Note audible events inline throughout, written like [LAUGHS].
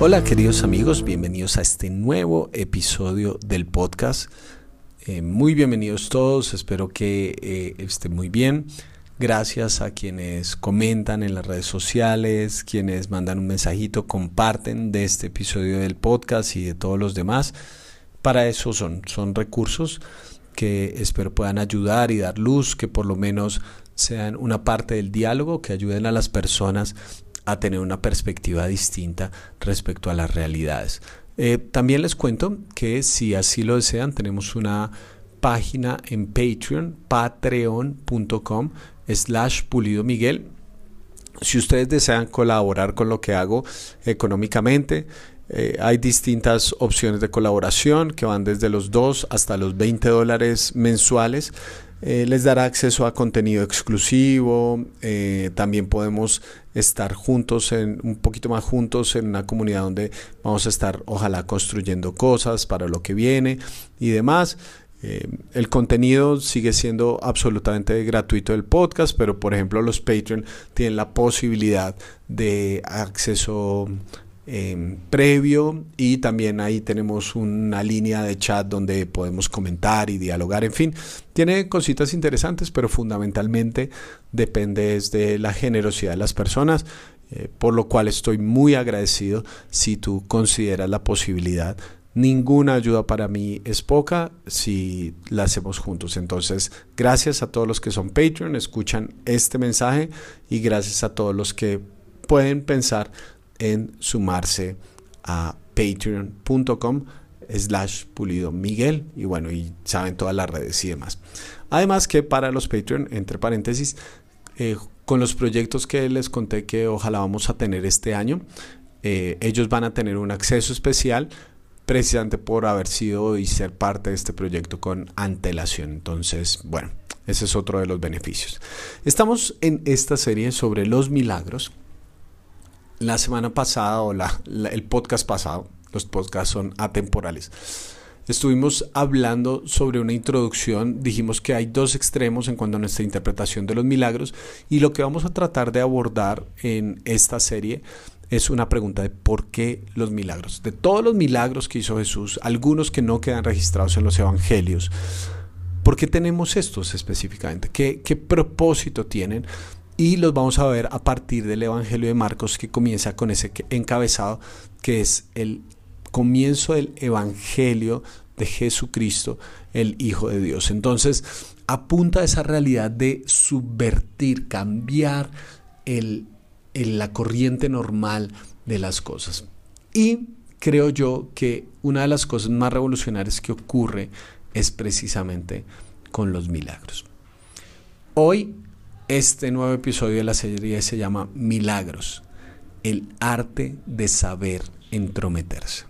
Hola queridos amigos, bienvenidos a este nuevo episodio del podcast. Eh, muy bienvenidos todos, espero que eh, estén muy bien. Gracias a quienes comentan en las redes sociales, quienes mandan un mensajito, comparten de este episodio del podcast y de todos los demás. Para eso son, son recursos que espero puedan ayudar y dar luz, que por lo menos sean una parte del diálogo, que ayuden a las personas a tener una perspectiva distinta respecto a las realidades. Eh, también les cuento que si así lo desean, tenemos una página en Patreon, patreon.com slash pulido Miguel. Si ustedes desean colaborar con lo que hago económicamente, eh, hay distintas opciones de colaboración que van desde los 2 hasta los 20 dólares mensuales. Eh, les dará acceso a contenido exclusivo. Eh, también podemos estar juntos, en, un poquito más juntos en una comunidad donde vamos a estar, ojalá, construyendo cosas para lo que viene y demás. Eh, el contenido sigue siendo absolutamente gratuito del podcast, pero por ejemplo los Patreon tienen la posibilidad de acceso Em, previo y también ahí tenemos una línea de chat donde podemos comentar y dialogar, en fin, tiene cositas interesantes, pero fundamentalmente depende de la generosidad de las personas, eh, por lo cual estoy muy agradecido si tú consideras la posibilidad. Ninguna ayuda para mí es poca si la hacemos juntos. Entonces, gracias a todos los que son Patreon, escuchan este mensaje y gracias a todos los que pueden pensar en sumarse a patreon.com slash pulido Miguel. Y bueno y saben todas las redes y demás. Además que para los Patreon entre paréntesis eh, con los proyectos que les conté que ojalá vamos a tener este año eh, ellos van a tener un acceso especial precisamente por haber sido y ser parte de este proyecto con antelación. Entonces bueno ese es otro de los beneficios. Estamos en esta serie sobre los milagros la semana pasada o la, el podcast pasado, los podcasts son atemporales, estuvimos hablando sobre una introducción, dijimos que hay dos extremos en cuanto a nuestra interpretación de los milagros y lo que vamos a tratar de abordar en esta serie es una pregunta de por qué los milagros. De todos los milagros que hizo Jesús, algunos que no quedan registrados en los evangelios, ¿por qué tenemos estos específicamente? ¿Qué, qué propósito tienen? Y los vamos a ver a partir del Evangelio de Marcos que comienza con ese encabezado que es el comienzo del Evangelio de Jesucristo, el Hijo de Dios. Entonces, apunta a esa realidad de subvertir, cambiar el, la corriente normal de las cosas. Y creo yo que una de las cosas más revolucionarias que ocurre es precisamente con los milagros. Hoy este nuevo episodio de la serie se llama Milagros, el arte de saber entrometerse.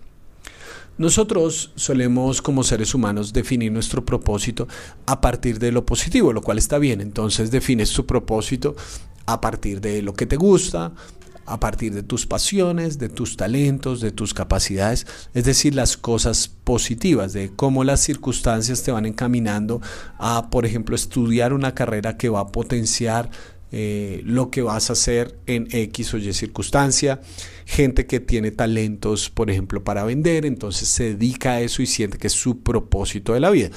Nosotros solemos como seres humanos definir nuestro propósito a partir de lo positivo, lo cual está bien. Entonces defines tu propósito a partir de lo que te gusta, a partir de tus pasiones, de tus talentos, de tus capacidades, es decir, las cosas positivas, de cómo las circunstancias te van encaminando a, por ejemplo, estudiar una carrera que va a potenciar eh, lo que vas a hacer en X o Y circunstancia. Gente que tiene talentos, por ejemplo, para vender, entonces se dedica a eso y siente que es su propósito de la vida.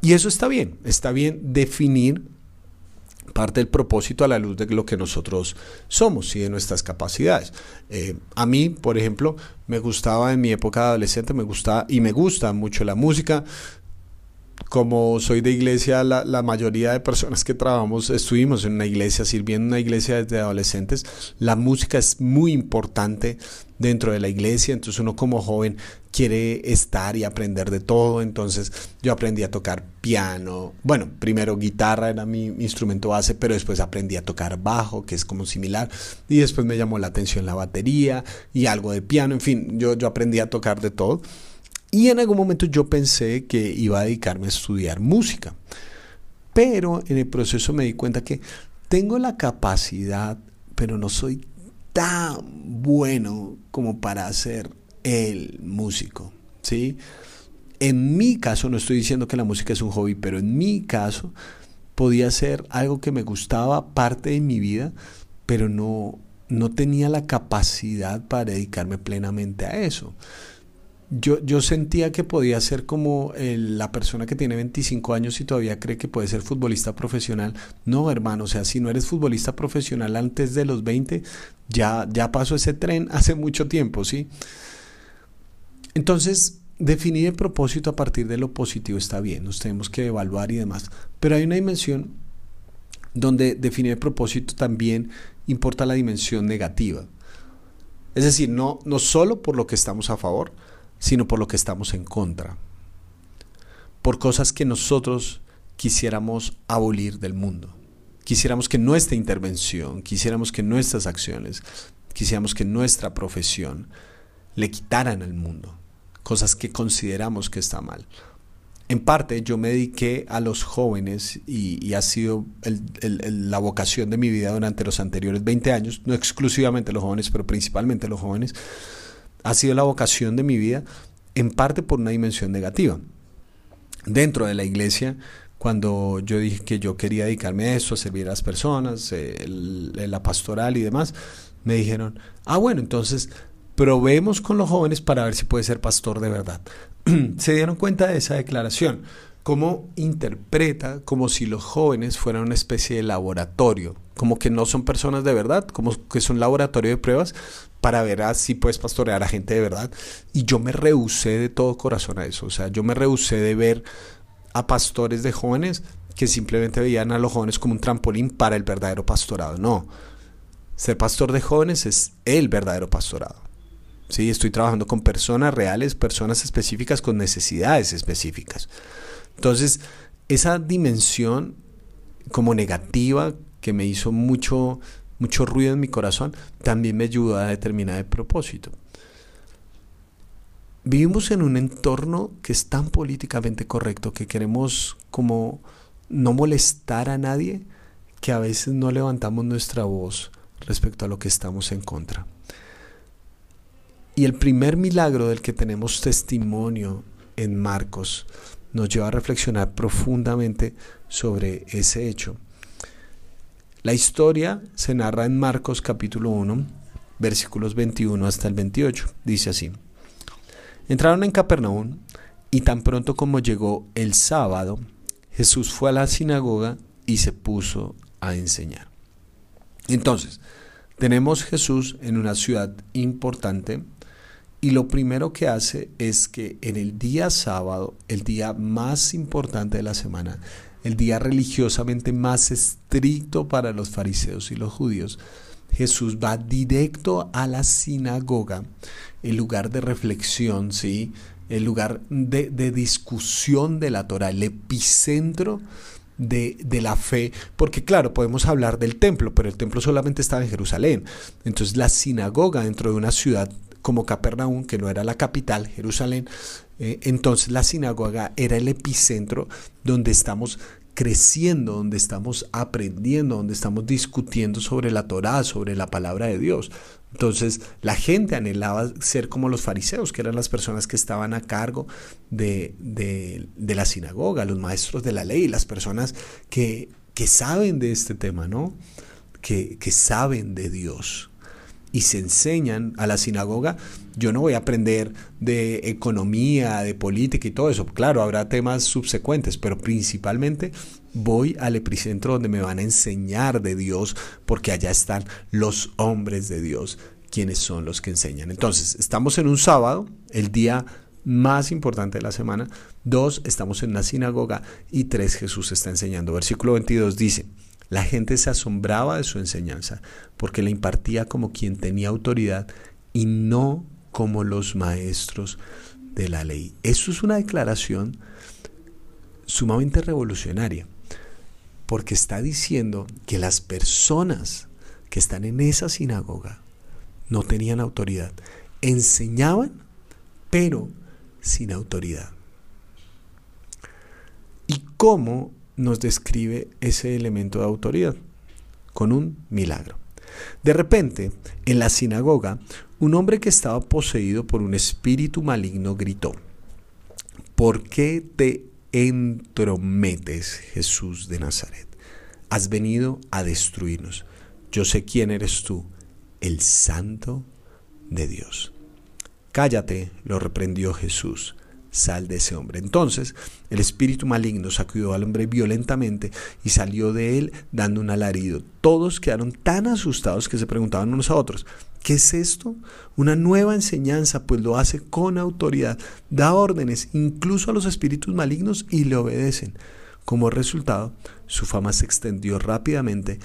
Y eso está bien, está bien definir parte del propósito a la luz de lo que nosotros somos y de nuestras capacidades. Eh, a mí, por ejemplo, me gustaba en mi época de adolescente, me gustaba y me gusta mucho la música. Como soy de iglesia, la, la, mayoría de personas que trabajamos estuvimos en una iglesia, sirviendo en una iglesia desde adolescentes. La música es muy importante dentro de la iglesia, entonces uno como joven quiere estar y aprender de todo, entonces yo aprendí a tocar piano, bueno, primero guitarra era mi, instrumento base, pero después aprendí a tocar bajo, que es como similar, y después me llamó la atención la batería y algo de piano, en fin, yo, yo aprendí a tocar de todo. Y en algún momento yo pensé que iba a dedicarme a estudiar música. Pero en el proceso me di cuenta que tengo la capacidad, pero no soy tan bueno como para ser el músico, ¿sí? En mi caso, no estoy diciendo que la música es un hobby, pero en mi caso podía ser algo que me gustaba, parte de mi vida, pero no, no tenía la capacidad para dedicarme plenamente a eso. Yo, yo sentía que podía ser como la persona que tiene 25 años y todavía cree que puede ser futbolista profesional. No, hermano, o sea, si no eres futbolista profesional antes de los 20, ya, ya pasó ese tren [LAUGHS] hace mucho tiempo, ¿sí? Entonces, definir el propósito a partir de lo positivo está bien, nos tenemos que evaluar y demás. Pero hay una dimensión donde definir el propósito también importa la dimensión negativa. Es decir, no, no solo por lo que estamos a favor, sino por lo que estamos en contra. Por cosas que nosotros quisiéramos abolir del mundo. Quisiéramos que nuestra intervención, quisiéramos que nuestras acciones, quisiéramos que nuestra profesión le quitaran al mundo. Cosas que consideramos que está mal. En parte yo me dediqué a los jóvenes y, ha sido la vocación de mi vida durante los anteriores 20 años, no exclusivamente los jóvenes, pero principalmente los jóvenes, ha sido la vocación de mi vida en parte por una dimensión negativa. Dentro de la iglesia, cuando yo dije que yo quería dedicarme a eso, a servir a las personas, la pastoral y demás, me dijeron, ah, bueno, entonces probemos con los jóvenes para ver si puede ser pastor de verdad. [CLEARS THROAT] Se dieron cuenta de esa declaración, cómo interpreta como si los jóvenes fueran una especie de laboratorio, como que no son personas de verdad, como que es un laboratorio de pruebas para ver si puedes pastorear a gente de verdad. Y yo me rehusé de todo corazón a eso, o sea, yo me rehusé de ver a pastores de jóvenes que simplemente veían a los jóvenes como un trampolín para el verdadero pastorado. No, ser pastor de jóvenes es el verdadero pastorado. ¿sí? Estoy trabajando con personas reales, personas específicas con necesidades específicas. Entonces, esa dimensión como negativa que me hizo mucho, mucho ruido en mi corazón, también me ayudó a determinar el propósito. Vivimos en un entorno que es tan políticamente correcto que queremos como no molestar a nadie que a veces no levantamos nuestra voz respecto a lo que estamos en contra. Y el primer milagro del que tenemos testimonio en Marcos nos lleva a reflexionar profundamente sobre ese hecho. La historia se narra en Marcos capítulo 1, versículos 21 hasta el 28. Dice así. Entraron en Capernaum y tan pronto como llegó el sábado, Jesús fue a la sinagoga y se puso a enseñar. Entonces, tenemos Jesús en una ciudad importante, y lo primero que hace es que en el día sábado, el día más importante de la semana, el día religiosamente más estricto para los fariseos y los judíos, Jesús va directo a la sinagoga, el lugar de reflexión, ¿sí? el lugar de, discusión de la Torah, el epicentro de, de, la fe, porque claro, podemos hablar del templo, pero el templo solamente estaba en Jerusalén. Entonces la sinagoga dentro de una ciudad como Capernaum, que no era la capital, Jerusalén. Eh, entonces la sinagoga era el epicentro donde estamos creciendo, donde estamos aprendiendo, donde estamos discutiendo sobre la Torá, sobre la palabra de Dios. Entonces la gente anhelaba ser como los fariseos, que eran las personas que estaban a cargo de, de, la sinagoga, los maestros de la ley, las personas que, que saben de este tema, ¿no? Que, que saben de Dios y se enseñan a la sinagoga, yo no voy a aprender de economía, de política y todo eso. Claro, habrá temas subsecuentes, pero principalmente voy al epicentro donde me van a enseñar de Dios, porque allá están los hombres de Dios, quienes son los que enseñan. Entonces, estamos en un sábado, el día más importante de la semana. Dos, estamos en la sinagoga. Y tres, Jesús está enseñando. Versículo 22 dice, la gente se asombraba de su enseñanza porque la impartía como quien tenía autoridad y no como los maestros de la ley. Eso es una declaración sumamente revolucionaria porque está diciendo que las personas que están en esa sinagoga no tenían autoridad. Enseñaban, pero sin autoridad. ¿Y cómo nos describe ese elemento de autoridad con un milagro. De repente, en la sinagoga, un hombre que estaba poseído por un espíritu maligno gritó, ¿por qué te entrometes, Jesús de Nazaret? Has venido a destruirnos. Yo sé quién eres tú, el santo de Dios. Cállate, lo reprendió Jesús sal de ese hombre. Entonces el espíritu maligno sacudió al hombre violentamente y salió de él dando un alarido. Todos quedaron tan asustados que se preguntaban unos a otros, ¿qué es esto? Una nueva enseñanza, pues lo hace con autoridad, da órdenes incluso a los espíritus malignos y le obedecen. Como resultado, su fama se extendió rápidamente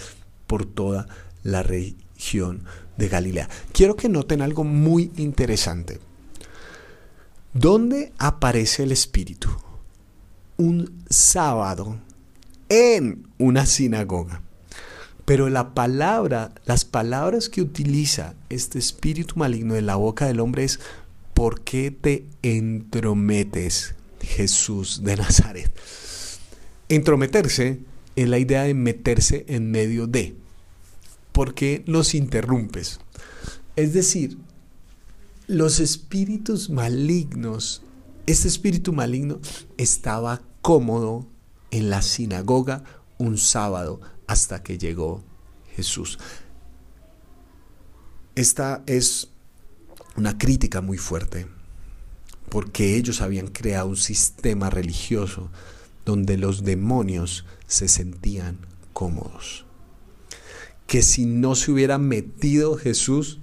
por toda la región de Galilea. Quiero que noten algo muy interesante. ¿Dónde aparece el Espíritu? Un sábado en una sinagoga. Pero la palabra, las palabras que utiliza este espíritu maligno en la boca del hombre es ¿por qué te entrometes, Jesús de Nazaret? Entrometerse es la idea de meterse en medio de. ¿Por qué nos interrumpes? Es decir, los espíritus malignos, este espíritu maligno estaba cómodo en la sinagoga un sábado hasta que llegó Jesús. Esta es una crítica muy fuerte, porque ellos habían creado un sistema religioso donde los demonios se sentían cómodos. Que si no se hubiera metido Jesús,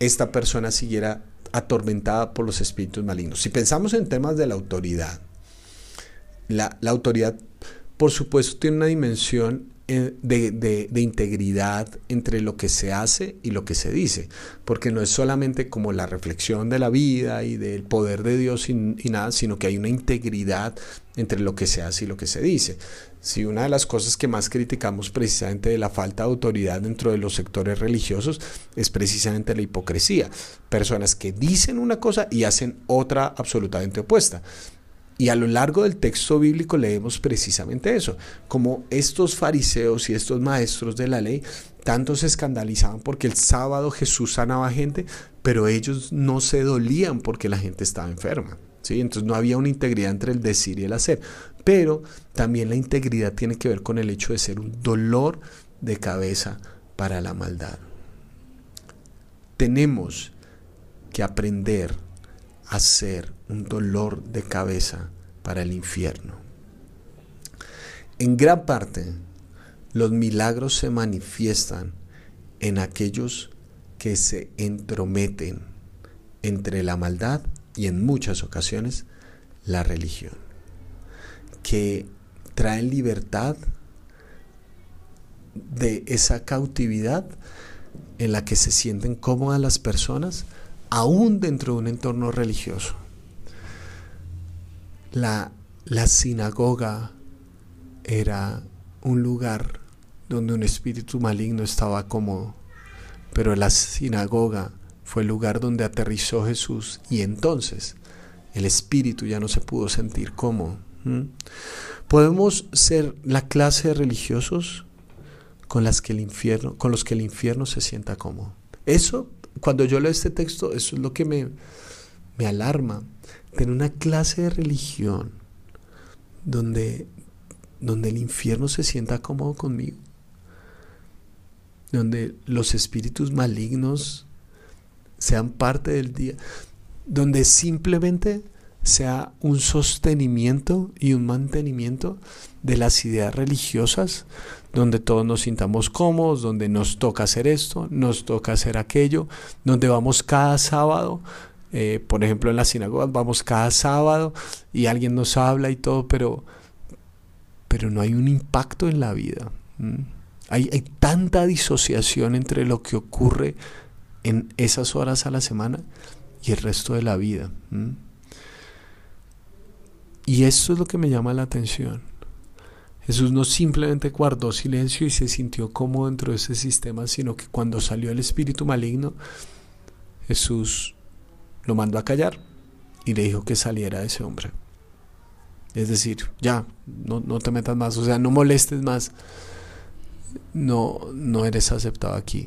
esta persona siguiera atormentada por los espíritus malignos. Si pensamos en temas de la autoridad, la, autoridad, por supuesto, tiene una dimensión eh, de, integridad entre lo que se hace y lo que se dice, porque no es solamente como la reflexión de la vida y del poder de Dios y nada, sino que hay una integridad entre lo que se hace y lo que se dice. Si una de las cosas que más criticamos precisamente de la falta de autoridad dentro de los sectores religiosos es precisamente la hipocresía. Personas que dicen una cosa y hacen otra absolutamente opuesta. Y a lo largo del texto bíblico leemos precisamente eso, como estos fariseos y estos maestros de la ley tanto se escandalizaban porque el sábado Jesús sanaba gente, pero ellos no se dolían porque la gente estaba enferma. ¿sí? Entonces no había una integridad entre el decir y el hacer. Pero también la integridad tiene que ver con el hecho de ser un dolor de cabeza para la maldad. Tenemos que aprender a ser un dolor de cabeza para el infierno. En gran parte, los milagros se manifiestan en aquellos que se entrometen entre la maldad y en muchas ocasiones la religión que traen libertad de esa cautividad en la que se sienten cómodas las personas, aún dentro de un entorno religioso. La, la sinagoga era un lugar donde un espíritu maligno estaba cómodo, pero la sinagoga fue el lugar donde aterrizó Jesús y entonces el espíritu ya no se pudo sentir cómodo Podemos ser la clase de religiosos con las que el infierno, con los que el infierno se sienta cómodo. Eso, cuando yo leo este texto, eso es lo que me, me alarma. Tener una clase de religión donde, donde el infierno se sienta cómodo conmigo. Donde los espíritus malignos sean parte del día. Donde simplemente sea un sostenimiento y un mantenimiento de las ideas religiosas, donde todos nos sintamos cómodos, donde nos toca hacer esto, nos toca hacer aquello, donde vamos cada sábado, eh, por ejemplo en las sinagogas vamos cada sábado y alguien nos habla y todo, pero, pero no hay un impacto en la vida. Hay, hay tanta disociación entre lo que ocurre en esas horas a la semana y el resto de la vida. Y eso es lo que me llama la atención. Jesús no simplemente guardó silencio y se sintió cómodo dentro de ese sistema, sino que cuando salió el espíritu maligno, Jesús lo mandó a callar y le dijo que saliera de ese hombre. Es decir, ya, no, no te metas más, o sea, no molestes más, no, no eres aceptado aquí.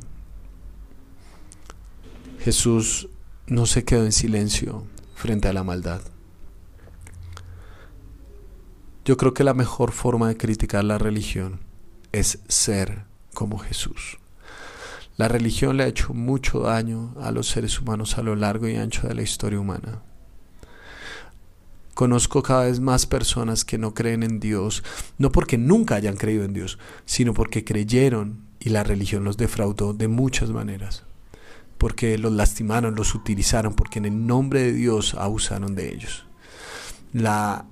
Jesús no se quedó en silencio frente a la maldad. Yo creo que la mejor forma de criticar la religión es ser como Jesús. La religión le ha hecho mucho daño a los seres humanos a lo largo y ancho de la historia humana. Conozco cada vez más personas que no creen en Dios, no porque nunca hayan creído en Dios, sino porque creyeron y la religión los defraudó de muchas maneras, porque los lastimaron, los utilizaron, porque en el nombre de Dios abusaron de ellos. La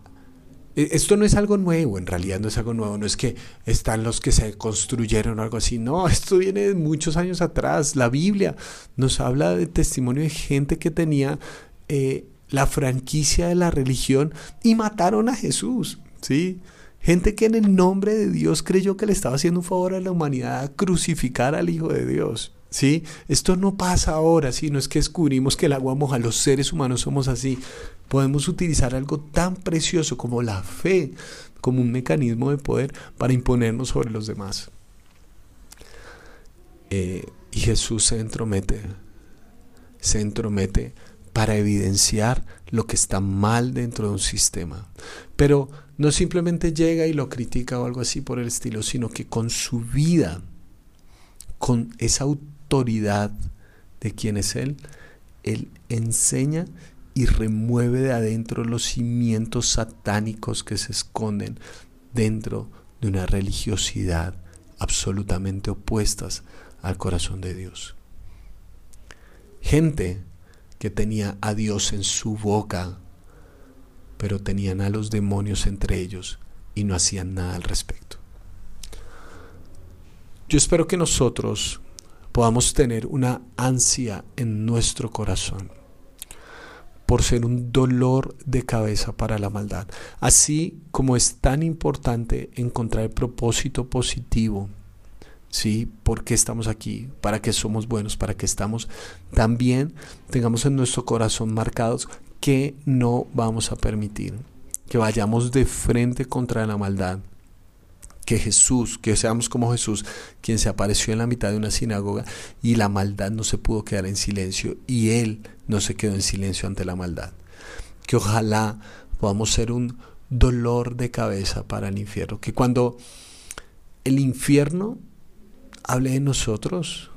esto no es algo nuevo, en realidad no es algo nuevo, no es que están los que se construyeron o algo así, no, [LAUGHS] esto viene de muchos años atrás. La Biblia nos habla de testimonio de gente que tenía eh, la franquicia de la religión y mataron a Jesús, ¿sí? Gente que en el nombre de Dios creyó que le estaba haciendo un favor a la humanidad crucificar al Hijo de Dios. ¿Sí? Esto no pasa ahora, sino es que descubrimos que el agua moja, los seres humanos somos así. Podemos utilizar algo tan precioso como la fe, como un mecanismo de poder para imponernos sobre los demás. Eh, y Jesús se entromete, se entromete para evidenciar lo que está mal dentro de un sistema. Pero no simplemente llega y lo critica o algo así por el estilo, sino que con su vida, con esa autoridad de quién es Él, Él enseña y remueve de adentro los cimientos satánicos que se esconden dentro de una religiosidad absolutamente opuestas al corazón de Dios. Gente que tenía a Dios en su boca, pero tenían a los demonios entre ellos y no hacían nada al respecto. Yo espero que nosotros podamos tener una ansia en nuestro corazón por ser un dolor de cabeza para la maldad. Así como es tan importante encontrar el propósito positivo, ¿sí? ¿Por qué estamos aquí? ¿Para qué somos buenos? ¿Para qué estamos? También tengamos en nuestro corazón marcados que no vamos a permitir que vayamos de frente contra la maldad que Jesús, que seamos como Jesús, quien se apareció en la mitad de una sinagoga y la maldad no se pudo quedar en silencio y Él no se quedó en silencio ante la maldad. Que ojalá podamos ser un dolor de cabeza para el infierno. Que cuando el infierno hable de nosotros,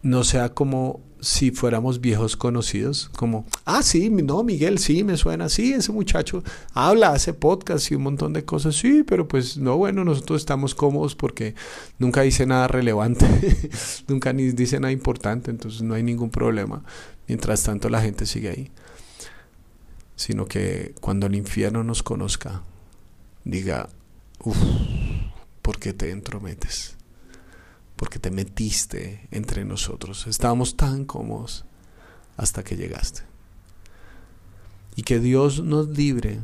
no sea como si fuéramos viejos conocidos, como, ah, sí, no, Miguel, sí, me suena, sí, ese muchacho habla, hace podcast y un montón de cosas, sí, pero pues no, bueno, nosotros estamos cómodos porque nunca dice nada relevante, [LAUGHS] nunca ni dice nada importante, entonces no hay ningún problema. Mientras tanto la gente sigue ahí. Sino que cuando el infierno nos conozca, diga, uff, ¿por qué te entrometes? Porque te metiste entre nosotros. Estábamos tan cómodos hasta que llegaste. Y que Dios nos libre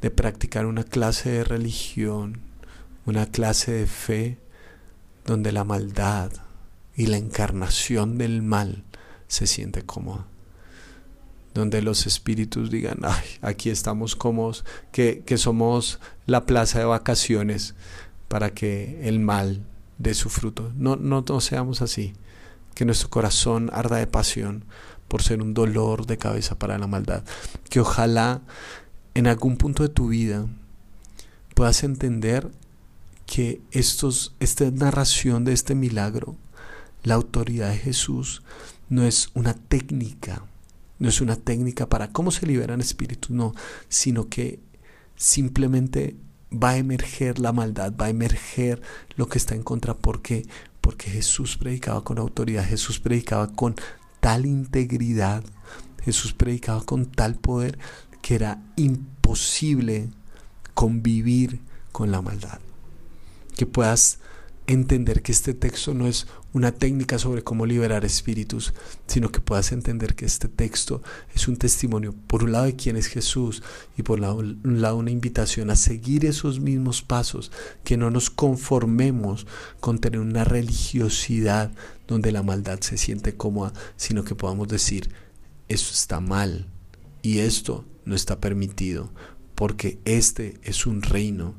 de practicar una clase de religión, una clase de fe donde la maldad y la encarnación del mal se siente cómoda. Donde los espíritus digan, ay, aquí estamos cómodos, que, que somos la plaza de vacaciones para que el mal de su fruto. No, no, no seamos así. Que nuestro corazón arda de pasión por ser un dolor de cabeza para la maldad. Que ojalá en algún punto de tu vida puedas entender que estos, esta narración de este milagro, la autoridad de Jesús, no es una técnica, no es una técnica para cómo se liberan espíritus, no, sino que simplemente va a emerger la maldad, va a emerger lo que está en contra. ¿Por qué? Porque Jesús predicaba con autoridad, Jesús predicaba con tal integridad, Jesús predicaba con tal poder que era imposible convivir con la maldad. Que puedas entender que este texto no es una técnica sobre cómo liberar espíritus, sino que puedas entender que este texto es un testimonio, por un lado, de quién es Jesús y por un lado una invitación a seguir esos mismos pasos, que no nos conformemos con tener una religiosidad donde la maldad se siente cómoda, sino que podamos decir, eso está mal y esto no está permitido, porque este es un reino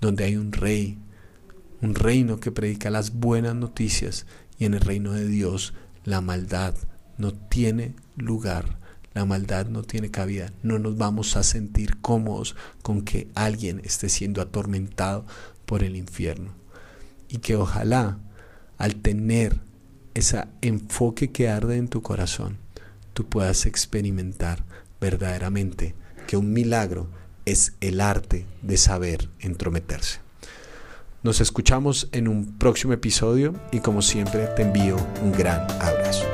donde hay un rey un reino que predica las buenas noticias y en el reino de Dios la maldad no tiene lugar, la maldad no tiene cabida, no nos vamos a sentir cómodos con que alguien esté siendo atormentado por el infierno y que ojalá al tener ese enfoque que arde en tu corazón, tú puedas experimentar verdaderamente que un milagro es el arte de saber entrometerse. Nos escuchamos en un próximo episodio y como siempre te envío un gran abrazo.